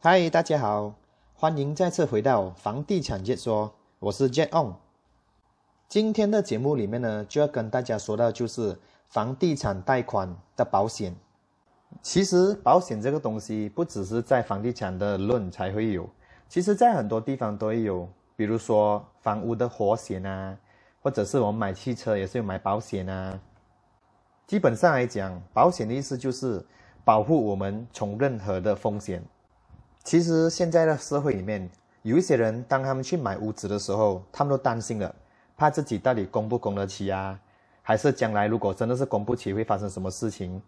嗨，大家好，欢迎再次回到房地产解说，我是 Jet On。今天的节目里面呢，就要跟大家说到就是房地产贷款的保险。其实保险这个东西不只是在房地产的论才会有，其实在很多地方都会有，比如说房屋的火险啊，或者是我们买汽车也是有买保险啊。基本上来讲，保险的意思就是保护我们从任何的风险。其实现在的社会里面，有一些人，当他们去买屋子的时候，他们都担心了，怕自己到底供不供得起啊？还是将来如果真的是供不起，会发生什么事情？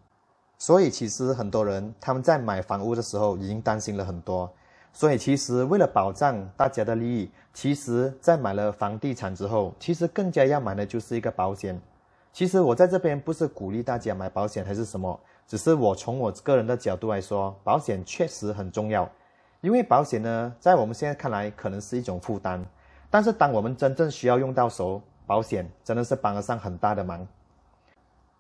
所以其实很多人他们在买房屋的时候已经担心了很多。所以其实为了保障大家的利益，其实在买了房地产之后，其实更加要买的就是一个保险。其实我在这边不是鼓励大家买保险还是什么，只是我从我个人的角度来说，保险确实很重要。因为保险呢，在我们现在看来可能是一种负担，但是当我们真正需要用到时候，保险真的是帮得上很大的忙。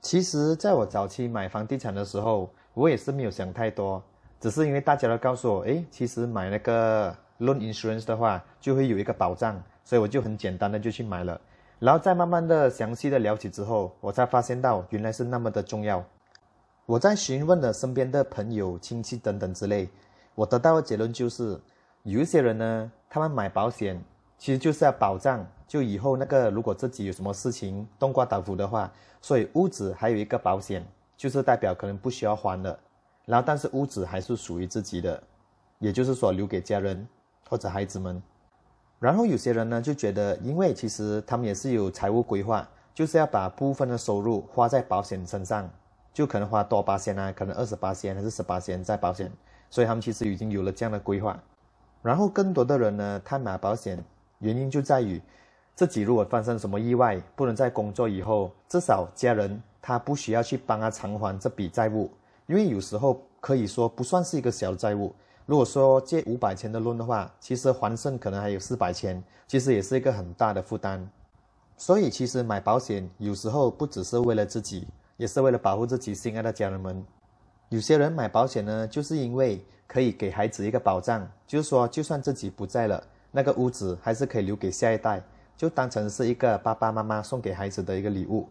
其实，在我早期买房地产的时候，我也是没有想太多，只是因为大家都告诉我，诶，其实买那个 loan insurance 的话，就会有一个保障，所以我就很简单的就去买了。然后再慢慢的详细的了解之后，我才发现到原来是那么的重要。我在询问了身边的朋友、亲戚等等之类。我得到的结论就是，有一些人呢，他们买保险其实就是要保障，就以后那个如果自己有什么事情冬瓜倒伏的话，所以屋子还有一个保险，就是代表可能不需要还了。然后但是屋子还是属于自己的，也就是说留给家人或者孩子们。然后有些人呢就觉得，因为其实他们也是有财务规划，就是要把部分的收入花在保险身上，就可能花多八千啊，可能二十八千还是十八千在保险。所以他们其实已经有了这样的规划，然后更多的人呢，他买保险原因就在于，自己如果发生什么意外，不能在工作以后，至少家人他不需要去帮他偿还这笔债务，因为有时候可以说不算是一个小债务。如果说借五百千的论的话，其实还剩可能还有四百千，其实也是一个很大的负担。所以其实买保险有时候不只是为了自己，也是为了保护自己心爱的家人们。有些人买保险呢，就是因为可以给孩子一个保障，就是说，就算自己不在了，那个屋子还是可以留给下一代，就当成是一个爸爸妈妈送给孩子的一个礼物。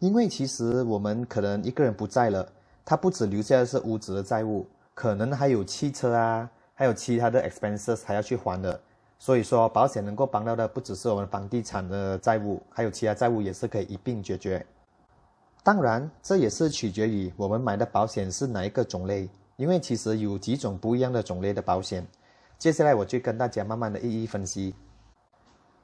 因为其实我们可能一个人不在了，他不止留下的是屋子的债务，可能还有汽车啊，还有其他的 expenses 还要去还的。所以说，保险能够帮到的不只是我们房地产的债务，还有其他债务也是可以一并解决。当然，这也是取决于我们买的保险是哪一个种类，因为其实有几种不一样的种类的保险。接下来我就跟大家慢慢的一一分析。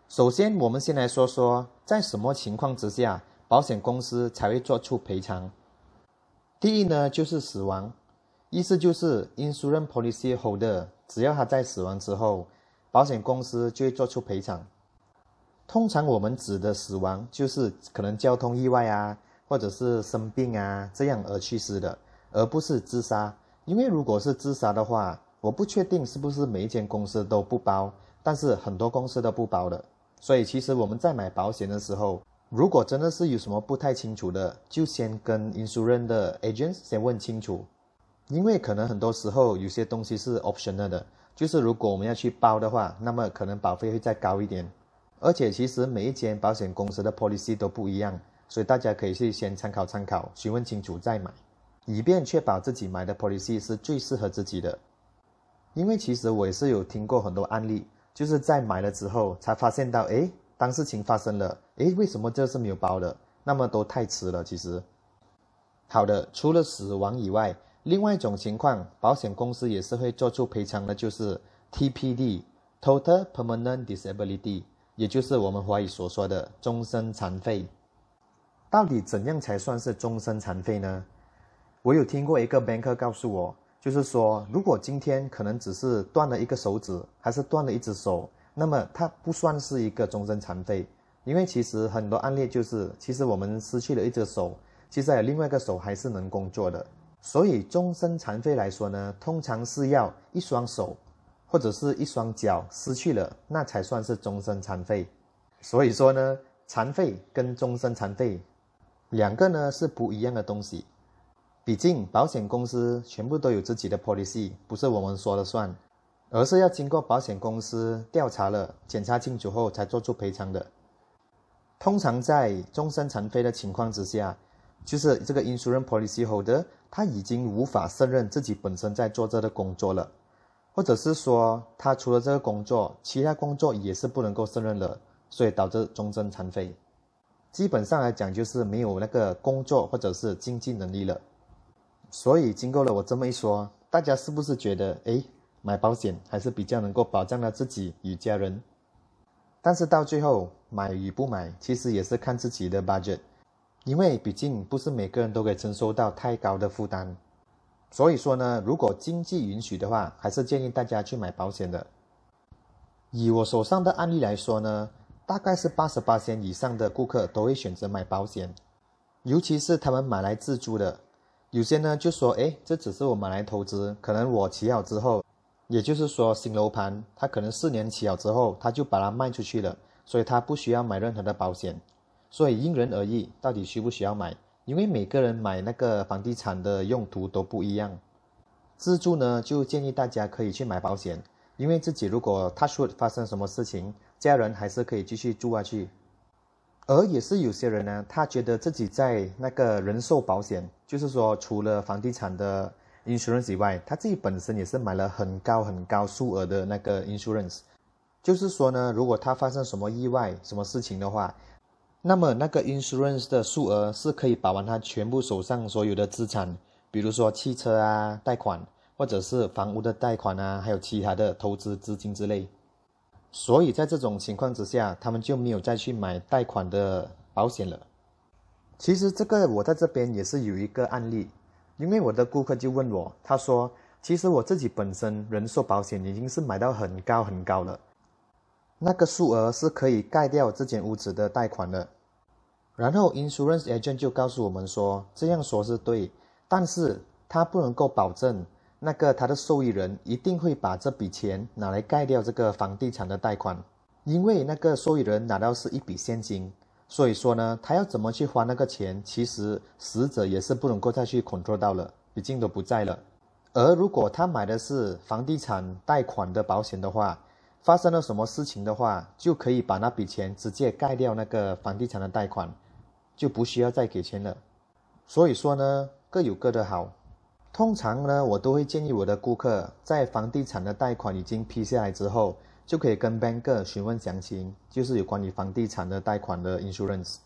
首先，我们先来说说在什么情况之下，保险公司才会做出赔偿。第一呢，就是死亡，意思就是 insurance policy holder 只要他在死亡之后，保险公司就会做出赔偿。通常我们指的死亡就是可能交通意外啊。或者是生病啊这样而去世的，而不是自杀。因为如果是自杀的话，我不确定是不是每一间公司都不包，但是很多公司都不包的。所以其实我们在买保险的时候，如果真的是有什么不太清楚的，就先跟 insurance agents 先问清楚。因为可能很多时候有些东西是 optional 的，就是如果我们要去包的话，那么可能保费会再高一点。而且其实每一间保险公司的 policy 都不一样。所以大家可以去先参考参考，询问清楚再买，以便确保自己买的 policy 是最适合自己的。因为其实我也是有听过很多案例，就是在买了之后才发现到，哎，当事情发生了，哎，为什么这是没有包的？那么都太迟了。其实，好的，除了死亡以外，另外一种情况，保险公司也是会做出赔偿的，就是 TPD（Total Permanent Disability），也就是我们华语所说的终身残废。到底怎样才算是终身残废呢？我有听过一个 banker 告诉我，就是说，如果今天可能只是断了一个手指，还是断了一只手，那么它不算是一个终身残废，因为其实很多案例就是，其实我们失去了一只手，其实还有另外一个手还是能工作的。所以终身残废来说呢，通常是要一双手或者是一双脚失去了，那才算是终身残废。所以说呢，残废跟终身残废。两个呢是不一样的东西。毕竟保险公司全部都有自己的 policy，不是我们说了算，而是要经过保险公司调查了、检查清楚后才做出赔偿的。通常在终身残废的情况之下，就是这个 insurance policy holder 他已经无法胜任自己本身在做这个工作了，或者是说他除了这个工作，其他工作也是不能够胜任了，所以导致终身残废。基本上来讲，就是没有那个工作或者是经济能力了。所以经过了我这么一说，大家是不是觉得，哎，买保险还是比较能够保障了自己与家人？但是到最后买与不买，其实也是看自己的 budget，因为毕竟不是每个人都可以承受到太高的负担。所以说呢，如果经济允许的话，还是建议大家去买保险的。以我手上的案例来说呢，大概是八十八千以上的顾客都会选择买保险，尤其是他们买来自住的，有些呢就说，哎，这只是我买来投资，可能我起好之后。也就是说，新楼盘它可能四年起好之后，他就把它卖出去了，所以他不需要买任何的保险。所以因人而异，到底需不需要买？因为每个人买那个房地产的用途都不一样。自住呢，就建议大家可以去买保险，因为自己如果他说发生什么事情，家人还是可以继续住下去。而也是有些人呢，他觉得自己在那个人寿保险，就是说除了房地产的。insurance 以外，他自己本身也是买了很高很高数额的那个 insurance，就是说呢，如果他发生什么意外、什么事情的话，那么那个 insurance 的数额是可以保完他全部手上所有的资产，比如说汽车啊、贷款，或者是房屋的贷款啊，还有其他的投资资金之类。所以在这种情况之下，他们就没有再去买贷款的保险了。其实这个我在这边也是有一个案例。因为我的顾客就问我，他说：“其实我自己本身人寿保险已经是买到很高很高了，那个数额是可以盖掉这间屋子的贷款的。”然后 insurance agent 就告诉我们说：“这样说是对，但是他不能够保证那个他的受益人一定会把这笔钱拿来盖掉这个房地产的贷款，因为那个受益人拿到是一笔现金。”所以说呢，他要怎么去花那个钱，其实死者也是不能够再去 control 到了，毕竟都不在了。而如果他买的是房地产贷款的保险的话，发生了什么事情的话，就可以把那笔钱直接盖掉那个房地产的贷款，就不需要再给钱了。所以说呢，各有各的好。通常呢，我都会建议我的顾客在房地产的贷款已经批下来之后。就可以跟 banker 询问详情，就是有关于房地产的贷款的 insurance，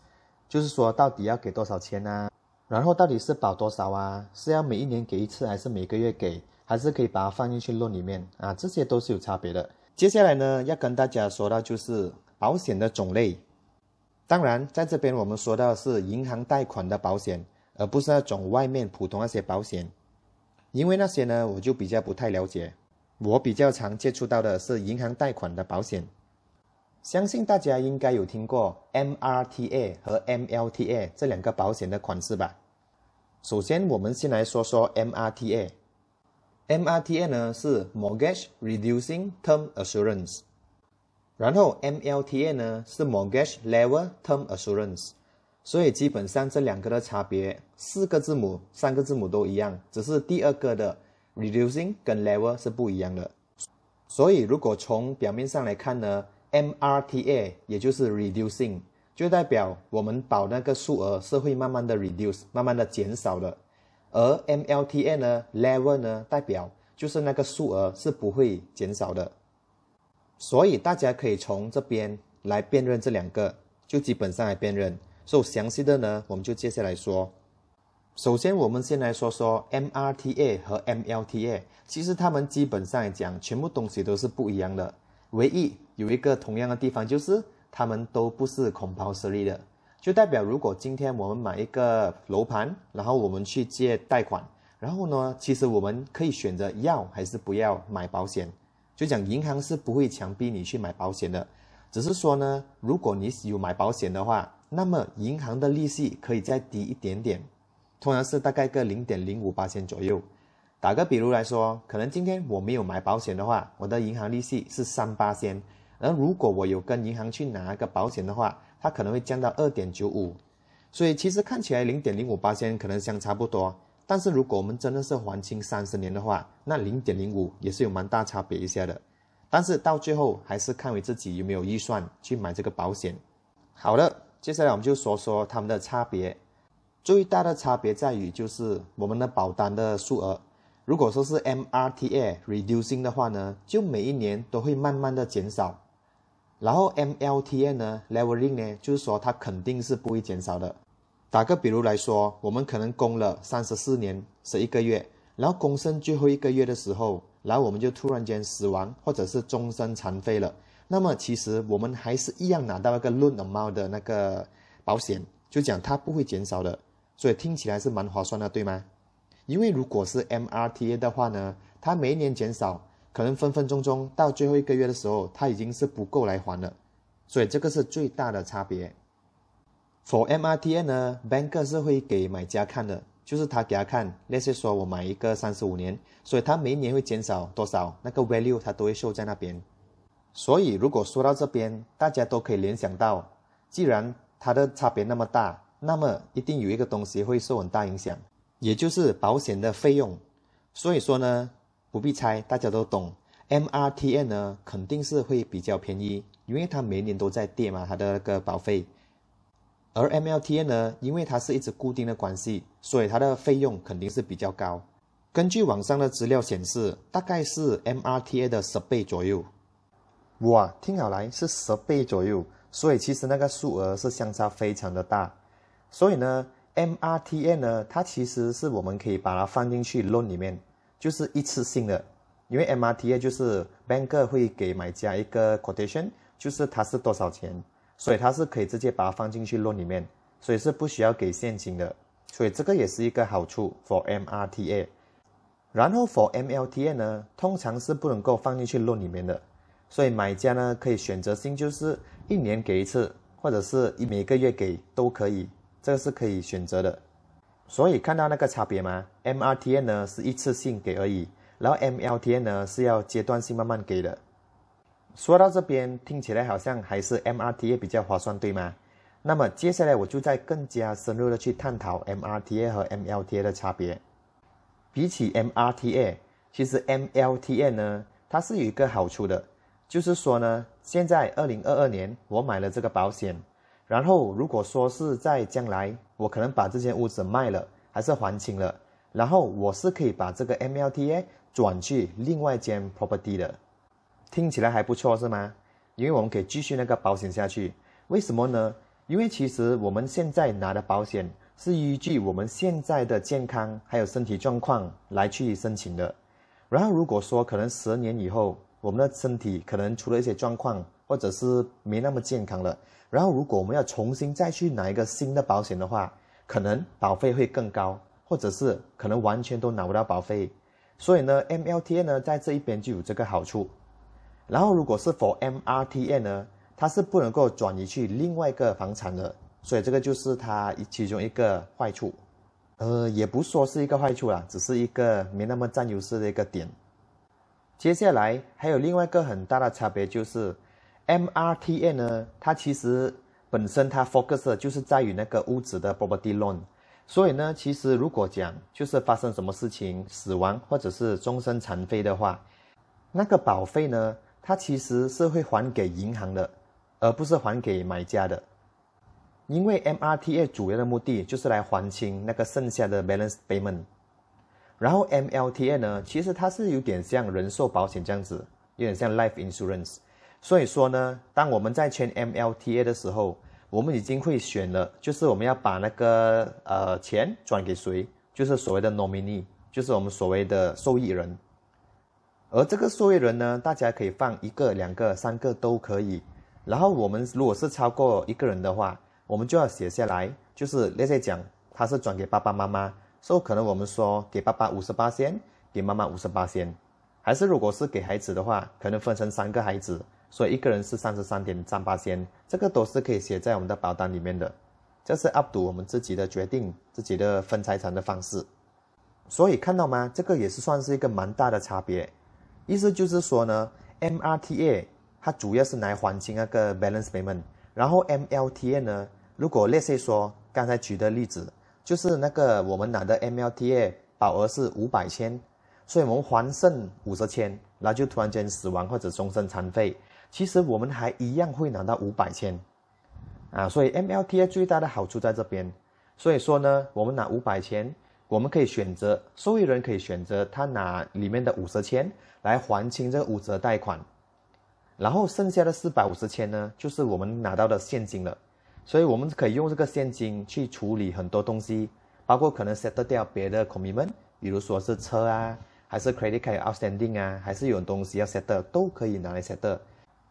就是说到底要给多少钱啊？然后到底是保多少啊？是要每一年给一次，还是每个月给？还是可以把它放进去论里面啊？这些都是有差别的。接下来呢，要跟大家说到就是保险的种类。当然，在这边我们说到是银行贷款的保险，而不是那种外面普通那些保险，因为那些呢，我就比较不太了解。我比较常接触到的是银行贷款的保险，相信大家应该有听过 MRTA 和 MLTA 这两个保险的款式吧。首先，我们先来说说 MRTA。MRTA 呢是 Mortgage Reducing Term Assurance，然后 MLTA 呢是 Mortgage Level Term Assurance。所以基本上这两个的差别，四个字母、三个字母都一样，只是第二个的。Reducing 跟 level 是不一样的，所以如果从表面上来看呢，MRTA 也就是 reducing，就代表我们保那个数额是会慢慢的 reduce，慢慢的减少的，而 MLTA 呢，level 呢，代表就是那个数额是不会减少的，所以大家可以从这边来辨认这两个，就基本上来辨认。所以详细的呢，我们就接下来说。首先，我们先来说说 MRTA 和 MLTA。其实他们基本上来讲，全部东西都是不一样的。唯一有一个同样的地方，就是他们都不是 compulsory 的。就代表，如果今天我们买一个楼盘，然后我们去借贷款，然后呢，其实我们可以选择要还是不要买保险。就讲银行是不会强逼你去买保险的，只是说呢，如果你有买保险的话，那么银行的利息可以再低一点点。通常是大概个零点零五八千左右。打个比如来说，可能今天我没有买保险的话，我的银行利息是三八千，而如果我有跟银行去拿个保险的话，它可能会降到二点九五。所以其实看起来零点零五八千可能相差不多，但是如果我们真的是还清三十年的话，那零点零五也是有蛮大差别一下的。但是到最后还是看为自己有没有预算去买这个保险。好了，接下来我们就说说它们的差别。最大的差别在于就是我们的保单的数额。如果说是 MRTA reducing 的话呢，就每一年都会慢慢的减少。然后 MLTA 呢，leveling 呢，就是说它肯定是不会减少的。打个比如来说，我们可能供了三十四年十一个月，然后供剩最后一个月的时候，然后我们就突然间死亡或者是终身残废了，那么其实我们还是一样拿到一个 loan amount 的那个保险，就讲它不会减少的，所以听起来是蛮划算的，对吗？因为如果是 MRTA 的话呢，它每一年减少。可能分分钟钟到最后一个月的时候，它已经是不够来还了，所以这个是最大的差别。For MRTA 呢，banker 是会给买家看的，就是他给他看，那些说我买一个三十五年，所以他每一年会减少多少，那个 value 它都会收在那边。所以如果说到这边，大家都可以联想到，既然它的差别那么大，那么一定有一个东西会受很大影响，也就是保险的费用。所以说呢。不必猜，大家都懂。MRTN 呢，肯定是会比较便宜，因为它每年都在跌嘛，它的那个保费。而 MLTN 呢，因为它是一直固定的关系，所以它的费用肯定是比较高。根据网上的资料显示，大概是 MRTA 的十倍左右。哇，听好来是十倍左右，所以其实那个数额是相差非常的大。所以呢，MRTN 呢，它其实是我们可以把它放进去 loan 里面。就是一次性的，因为 MRTA 就是 banker 会给买家一个 quotation，就是它是多少钱，所以它是可以直接把它放进去 loan 里面，所以是不需要给现金的，所以这个也是一个好处 for MRTA。然后 for MLTA 呢，通常是不能够放进去 loan 里面的，所以买家呢可以选择性就是一年给一次，或者是一每个月给都可以，这个是可以选择的。所以看到那个差别吗？MRTA 呢是一次性给而已，然后 MLTA 呢是要阶段性慢慢给的。说到这边，听起来好像还是 MRTA 比较划算，对吗？那么接下来我就再更加深入的去探讨 MRTA 和 MLTA 的差别。比起 MRTA，其实 MLTA 呢它是有一个好处的，就是说呢，现在二零二二年我买了这个保险。然后，如果说是在将来，我可能把这间屋子卖了，还是还清了，然后我是可以把这个 MLTA 转去另外一间 property 的，听起来还不错是吗？因为我们可以继续那个保险下去。为什么呢？因为其实我们现在拿的保险是依据我们现在的健康还有身体状况来去申请的。然后如果说可能十年以后，我们的身体可能出了一些状况，或者是没那么健康了。然后，如果我们要重新再去拿一个新的保险的话，可能保费会更高，或者是可能完全都拿不到保费。所以呢，MLTA 呢在这一边就有这个好处。然后，如果是 for MRTA 呢，它是不能够转移去另外一个房产的，所以这个就是它其中一个坏处。呃，也不说是一个坏处啦，只是一个没那么占优势的一个点。接下来还有另外一个很大的差别就是。MRTA 呢，它其实本身它 focus 就是在于那个屋子的 property loan，所以呢，其实如果讲就是发生什么事情，死亡或者是终身残废的话，那个保费呢，它其实是会还给银行的，而不是还给买家的，因为 MRTA 主要的目的就是来还清那个剩下的 balance payment，然后 MLTA 呢，其实它是有点像人寿保险这样子，有点像 life insurance。所以说呢，当我们在签 MLTA 的时候，我们已经会选了，就是我们要把那个呃钱转给谁，就是所谓的 nominee，就是我们所谓的受益人。而这个受益人呢，大家可以放一个、两个、三个都可以。然后我们如果是超过一个人的话，我们就要写下来，就是那些讲他是转给爸爸妈妈，所以可能我们说给爸爸五十八先，给妈妈五十八先，还是如果是给孩子的话，可能分成三个孩子。所以一个人是三十三点三八先，这个都是可以写在我们的保单里面的，这是 up to 我们自己的决定，自己的分财产的方式。所以看到吗？这个也是算是一个蛮大的差别。意思就是说呢，MRTA 它主要是来还清那个 balance payment，然后 MLTA 呢，如果 let's say 说刚才举的例子，就是那个我们拿的 MLTA 保额是五百千，所以我们还剩五十千，然后就突然间死亡或者终身残废，其实我们还一样会拿到五百千，啊，所以 MLTA 最大的好处在这边。所以说呢，我们拿五百千，我们可以选择受益人可以选择他拿里面的五十千来还清这个五折贷款。然后剩下的四百五十千呢，就是我们拿到的现金了，所以我们可以用这个现金去处理很多东西，包括可能 set 掉别的 commitment，比如说是车啊，还是 credit card outstanding 啊，还是有东西要 set 都可以拿来 set。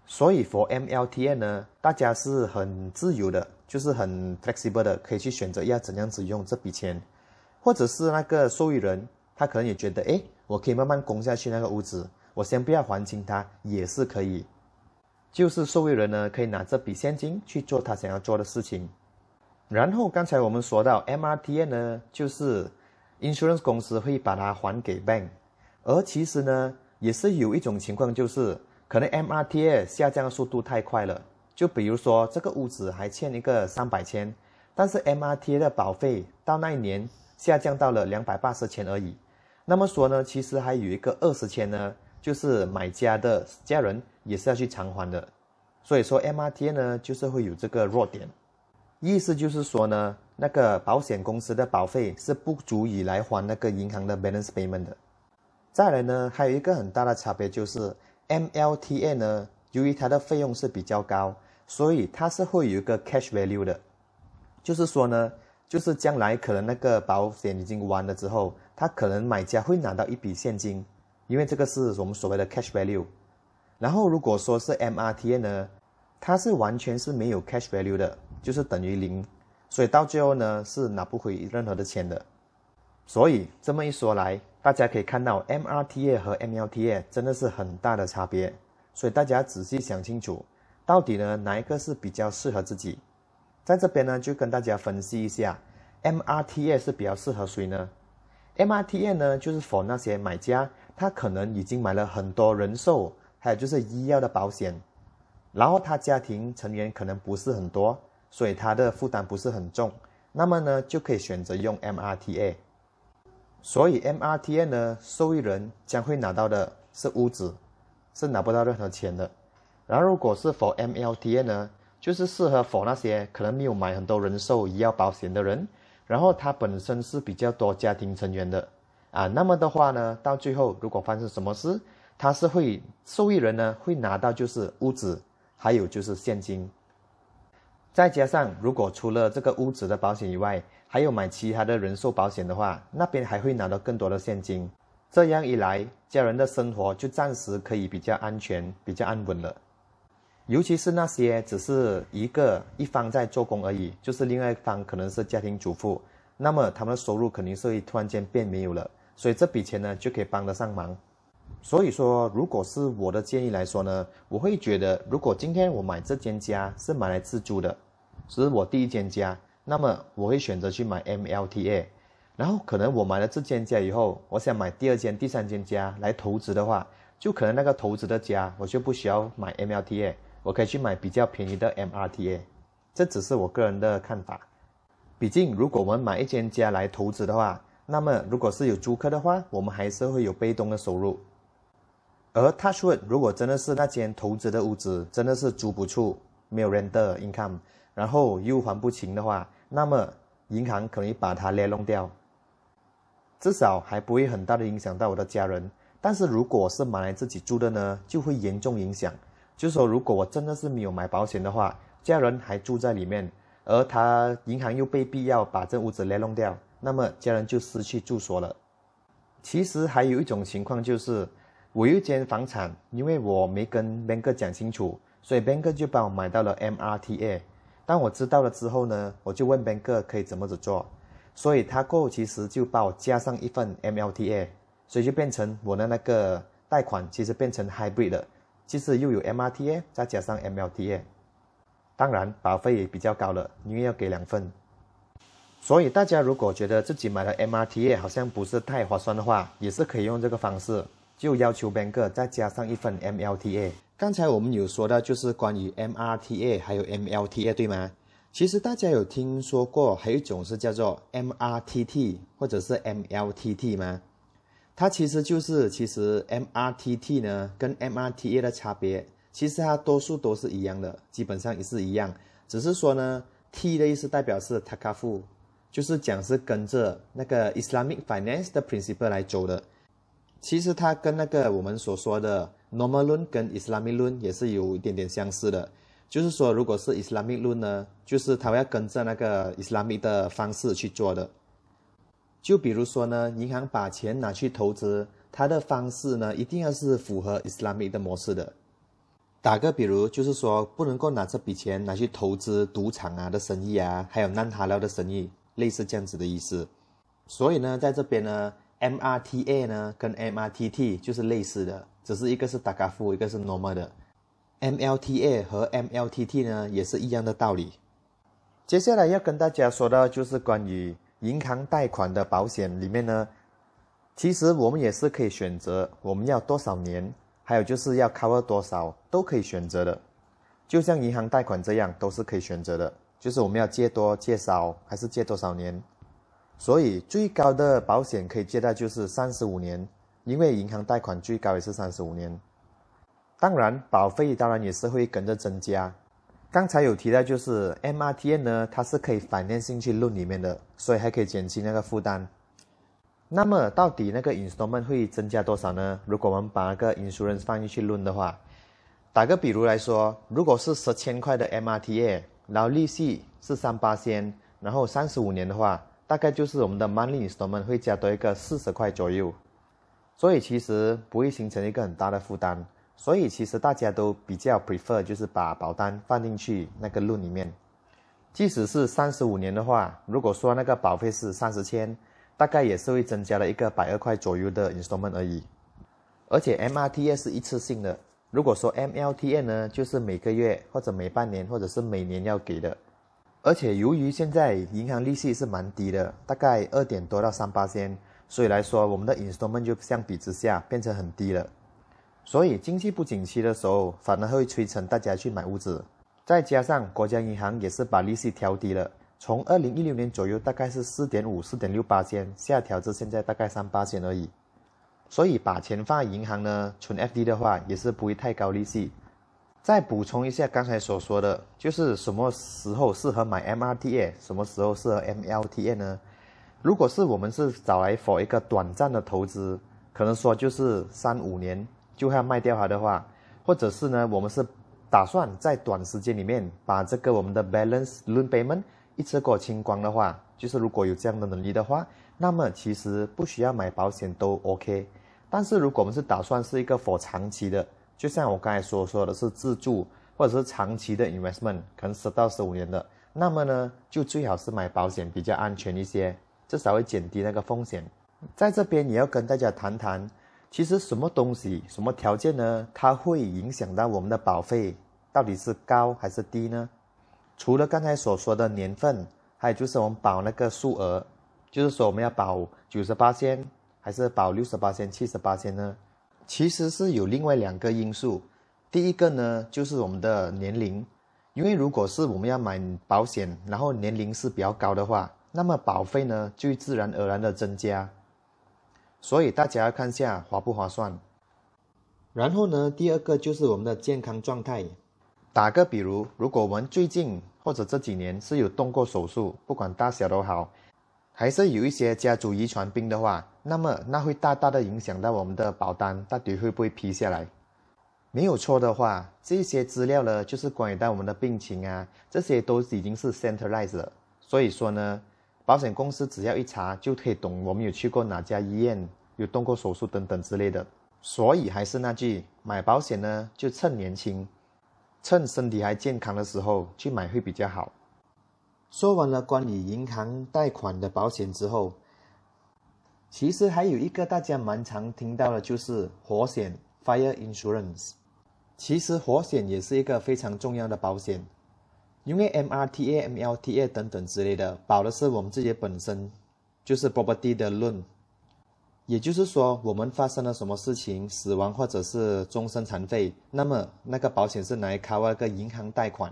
所以 for MLTN 呢，大家是很自由的，就是很 flexible 的，可以去选择要怎样子用这笔钱，或者是那个受益人，他可能也觉得，哎，我可以慢慢供下去那个屋子，我先不要还清它，也是可以。就是受益人呢，可以拿这笔现金去做他想要做的事情。然后刚才我们说到 MRTA 呢，就是 insurance 公司会把它还给 bank。而其实呢，也是有一种情况，就是可能 MRTA 下降的速度太快了。就比如说这个屋子还欠一个三百千，但是 MRTA 的保费到那一年下降到了两百八十千而已。那么说呢，其实还有一个二十千呢。就是买家的家人也是要去偿还的，所以说 MRTA 呢就是会有这个弱点，意思就是说呢，那个保险公司的保费是不足以来还那个银行的 balance payment 的。再来呢，还有一个很大的差别就是 MLTA 呢，由于它的费用是比较高，所以它是会有一个 cash value 的，就是说呢，就是将来可能那个保险已经完了之后，他可能买家会拿到一笔现金。因为这个是我们所谓的 cash value，然后如果说是 MRTA 呢，它是完全是没有 cash value 的，就是等于零，所以到最后呢是拿不回任何的钱的。所以这么一说来，大家可以看到 MRTA 和 MLTA 真的是很大的差别。所以大家仔细想清楚，到底呢哪一个是比较适合自己？在这边呢就跟大家分析一下，MRTA 是比较适合谁呢？MRTA 呢就是 for 那些买家。他可能已经买了很多人寿，还有就是医药的保险，然后他家庭成员可能不是很多，所以他的负担不是很重，那么呢就可以选择用 MRTA。所以 MRTA 呢，受益人将会拿到的是屋子，是拿不到任何钱的。然后如果是 for MLTA 呢，就是适合 for 那些可能没有买很多人寿医药保险的人，然后他本身是比较多家庭成员的。啊，那么的话呢，到最后如果发生什么事，他是会受益人呢会拿到就是屋子，还有就是现金。再加上如果除了这个屋子的保险以外，还有买其他的人寿保险的话，那边还会拿到更多的现金。这样一来，家人的生活就暂时可以比较安全、比较安稳了。尤其是那些只是一个一方在做工而已，就是另外一方可能是家庭主妇，那么他们的收入肯定是会突然间变没有了。所以这笔钱呢就可以帮得上忙。所以说，如果是我的建议来说呢，我会觉得，如果今天我买这间家是买来自住的，是我第一间家，那么我会选择去买 MLTA。然后可能我买了这间家以后，我想买第二间、第三间家来投资的话，就可能那个投资的家我就不需要买 MLTA，我可以去买比较便宜的 MRTA。这只是我个人的看法。毕竟，如果我们买一间家来投资的话，那么，如果是有租客的话，我们还是会有被动的收入。而 Touchwood 如果真的是那间投资的屋子，真的是租不出，没有 rent income，然后又还不清的话，那么银行可能把它勒弄掉，至少还不会很大的影响到我的家人。但是如果是买来自己住的呢，就会严重影响。就是说，如果我真的是没有买保险的话，家人还住在里面，而他银行又被必要把这屋子勒弄掉。那么家人就失去住所了。其实还有一种情况就是，我有一间房产，因为我没跟 bank 讲清楚，所以 bank 就帮我买到了 MRTA。当我知道了之后呢，我就问 bank 可以怎么子做，所以他过后其实就帮我加上一份 MLTA，所以就变成我的那个贷款其实变成 hybrid 的，其实又有 MRTA 再加上 MLTA，当然保费也比较高了，因为要给两份。所以大家如果觉得自己买了 MRTA 好像不是太划算的话，也是可以用这个方式，就要求 banker 再加上一份 MLTA。刚才我们有说到就是关于 MRTA 还有 MLTA 对吗？其实大家有听说过，还有一种是叫做 MRTT 或者是 MLTT 吗？它其实就是，其实 MRTT 呢跟 MRTA 的差别，其实它多数都是一样的，基本上也是一样，只是说呢，T 的意思代表是 Takafu，就是讲是跟着那个 Islamic Finance 的 principle 来走的。其实它跟那个我们所说的 Normal 论跟 Islamic 论也是有一点点相似的。就是说，如果是 Islamic 论呢，就是他要跟着那个 Islamic 的方式去做的。就比如说呢，银行把钱拿去投资，它的方式呢，一定要是符合 Islamic 的模式的。打个比如，就是说不能够拿这笔钱拿去投资赌场啊的生意啊，还有难哈料的生意，类似这样子的意思。所以呢，在这边呢，MRTA 呢跟 MRTT 就是类似的，只是一个是 Dagafu，一个是 Normal 的。MLTA 和 MLTT 呢，也是一样的道理。接下来要跟大家说的，就是关于银行贷款的保险里面呢，其实我们也是可以选择我们要多少年，还有就是要 cover 多少，都可以选择的。就像银行贷款这样，都是可以选择的，就是我们要借多借少，还是借多少年。所以最高的保险可以借贷就是三十五年，因为银行贷款最高也是三十五年。当然，保费当然也是会跟着增加。刚才有提到，就是 MRTN 呢，它是可以反面性去论里面的，所以还可以减轻那个负担。那么，到底那个 installment 会增加多少呢？如果我们把那个 insurance 放进去论的话，打个比如来说，如果是十千块的 MRTN，然后利息是三八千，然后三十五年的话，大概就是我们的 monthly installment 会加多一个四十块左右。所以其实不会形成一个很大的负担。所以其实大家都比较 prefer 就是把保单放进去那个论里面，即使是三十五年的话，如果说那个保费是三十千，大概也是会增加了一个百二块左右的 installment 而已。而且 MRTA 是一次性的，如果说 MLTA 呢，就是每个月或者每半年或者是每年要给的。而且由于现在银行利息是蛮低的，大概二点多到三八千，所以来说我们的 installment 就相比之下变成很低了。所以经济不景气的时候，反而会催成大家去买屋子。再加上国家银行也是把利息调低了，从二零一六年左右大概是四点五、四点六八千，下调至现在大概三八千而已。所以把钱放银行呢，存 FD 的话也是不会太高利息。再补充一下刚才所说的，就是什么时候适合买 MRTA，什么时候适合 MLTA 呢？如果是我们是找来 for 一个短暂的投资，可能说就是三五年。就要卖掉它的话，或者是呢，我们是打算在短时间里面把这个我们的 balance loan payment 一次过清光的话，就是如果有这样的能力的话，那么其实不需要买保险都 OK。但是如果我们是打算是一个 for 长期的，就像我刚才所说的是自住或者是长期的 investment，可能十到十五年的，那么呢，就最好是买保险比较安全一些，至少会减低那个风险。在这边也要跟大家谈谈。其实什么东西、什么条件呢？它会影响到我们的保费到底是高还是低呢？除了刚才所说的年份，还有就是我们保那个数额，就是说我们要保九十八千还是保六十八千、七十八千呢？其实是有另外两个因素。第一个呢，就是我们的年龄，因为如果是我们要买保险，然后年龄是比较高的话，那么保费呢就自然而然的增加。所以大家要看下划不划算。然后呢，第二个就是我们的健康状态。打个比如，如果我们最近或者这几年是有动过手术，不管大小都好，还是有一些家族遗传病的话，那么那会大大的影响到我们的保单到底会不会批下来。没有错的话，这些资料呢，就是关于到我们的病情啊，这些都已经是 centralized 了。所以说呢。保险公司只要一查就可以懂我们有去过哪家医院，有动过手术等等之类的。所以还是那句，买保险呢就趁年轻，趁身体还健康的时候去买会比较好。说完了关于银行贷款的保险之后，其实还有一个大家蛮常听到的，就是火险 （fire insurance）。其实火险也是一个非常重要的保险。因为 MRTA、MLTA 等等之类的，保的是我们自己本身，就是 property 的 loan，也就是说，我们发生了什么事情，死亡或者是终身残废，那么那个保险是来 cover 个银行贷款。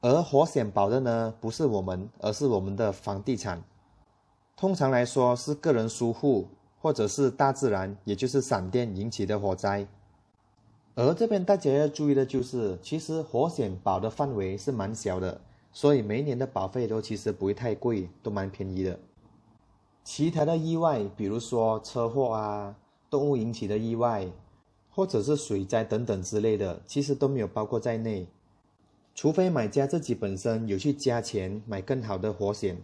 而火险保的呢，不是我们，而是我们的房地产。通常来说，是个人疏忽，或者是大自然，也就是闪电引起的火灾。而这边大家要注意的就是，其实火险保的范围是蛮小的，所以每年的保费都其实不会太贵，都蛮便宜的。其他的意外，比如说车祸啊、动物引起的意外，或者是水灾等等之类的，其实都没有包括在内。除非买家自己本身有去加钱买更好的火险。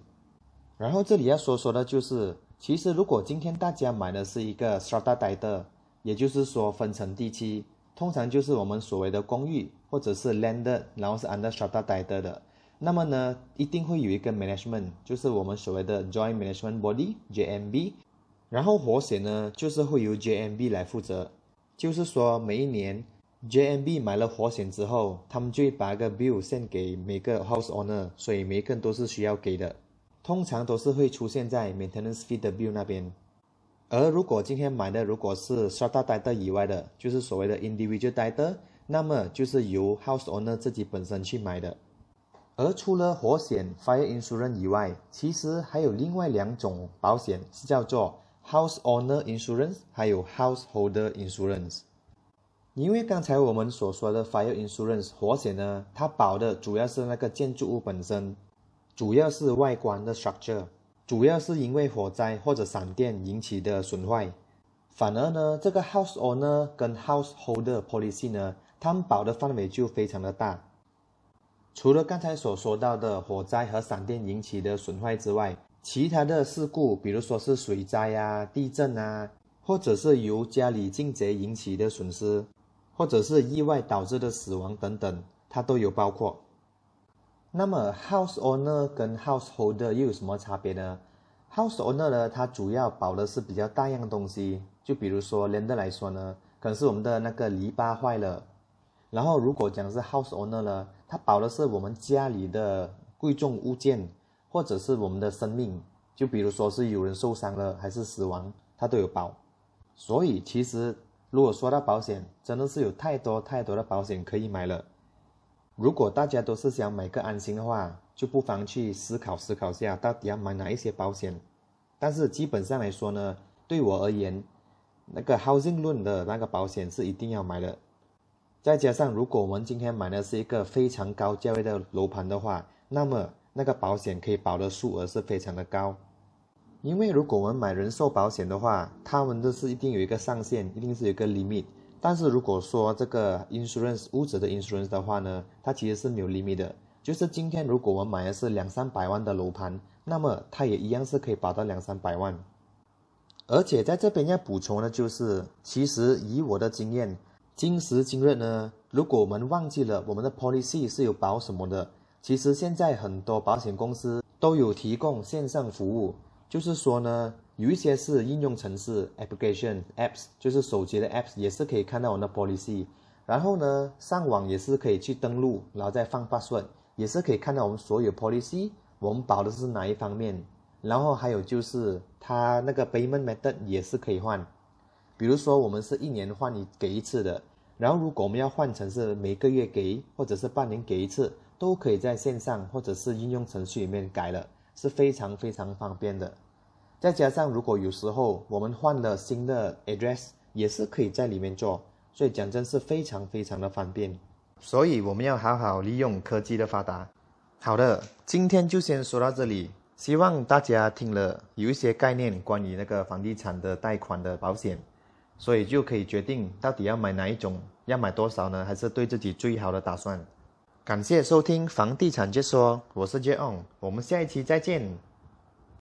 然后这里要说说的就是，其实如果今天大家买的是一个 strata d i t e 也就是说分层地契，通常就是我们所谓的公寓或者是 land，然后是 under strata d i t e 的。那么呢，一定会有一个 management，就是我们所谓的 joint management body（JMB）。然后活险呢，就是会由 JMB 来负责。就是说，每一年 JMB 买了活险之后，他们就会把一个 bill send 给每个 house owner，所以每个人都是需要给的。通常都是会出现在 maintenance fee 的 bill 那边。而如果今天买的如果是 strata d i t e 以外的，就是所谓的 individual d i t e 那么就是由 house owner 自己本身去买的。而除了火险 （fire insurance） 以外，其实还有另外两种保险，是叫做 house owner insurance，还有 householder insurance。因为刚才我们所说的 fire insurance 火险呢，它保的主要是那个建筑物本身，主要是外观的 structure，主要是因为火灾或者闪电引起的损坏。反而呢，这个 house owner 跟 householder policy 呢，他们保的范围就非常的大。除了刚才所说到的火灾和闪电引起的损坏之外，其他的事故，比如说是水灾啊、地震啊，或者是由家里进贼引起的损失，或者是意外导致的死亡等等，它都有包括。那么，house owner 跟 householder 又有什么差别呢？house owner 呢，它主要保的是比较大样东西，就比如说 land 来说呢，可能是我们的那个篱笆坏了。然后，如果讲是 house owner 呢，它保的是我们家里的贵重物件，或者是我们的生命，就比如说是有人受伤了还是死亡，它都有保。所以，其实如果说到保险，真的是有太多太多的保险可以买了。如果大家都是想买个安心的话，就不妨去思考思考下，到底要买哪一些保险。但是基本上来说呢，对我而言，那个 housing loan 的那个保险是一定要买的。再加上，如果我们今天买的是一个非常高价位的楼盘的话，那么那个保险可以保的数额是非常的高。因为如果我们买人寿保险的话，他们都是一定有一个上限，一定是有一个 limit。但是如果说这个 insurance 物质的 insurance 的话呢，它其实是没有 limit 的。就是今天如果我们买的是两三百万的楼盘，那么它也一样是可以保到两三百万。而且在这边要补充的就是，其实以我的经验。今时今日呢，如果我们忘记了我们的 policy 是有保什么的，其实现在很多保险公司都有提供线上服务，就是说呢，有一些是应用程式 application apps，就是手机的 apps 也是可以看到我们的 policy，然后呢，上网也是可以去登录，然后再放 password，也是可以看到我们所有 policy，我们保的是哪一方面，然后还有就是它那个 payment method 也是可以换，比如说我们是一年换一给一次的。然后，如果我们要换成是每个月给，或者是半年给一次，都可以在线上或者是应用程序里面改了，是非常非常方便的。再加上，如果有时候我们换了新的 address，也是可以在里面做，所以讲真是非常非常的方便。所以我们要好好利用科技的发达。好的，今天就先说到这里，希望大家听了有一些概念关于那个房地产的贷款的保险。所以就可以决定到底要买哪一种，要买多少呢？还是对自己最好的打算。感谢收听房地产解说，我是 Jon，我们下一期再见。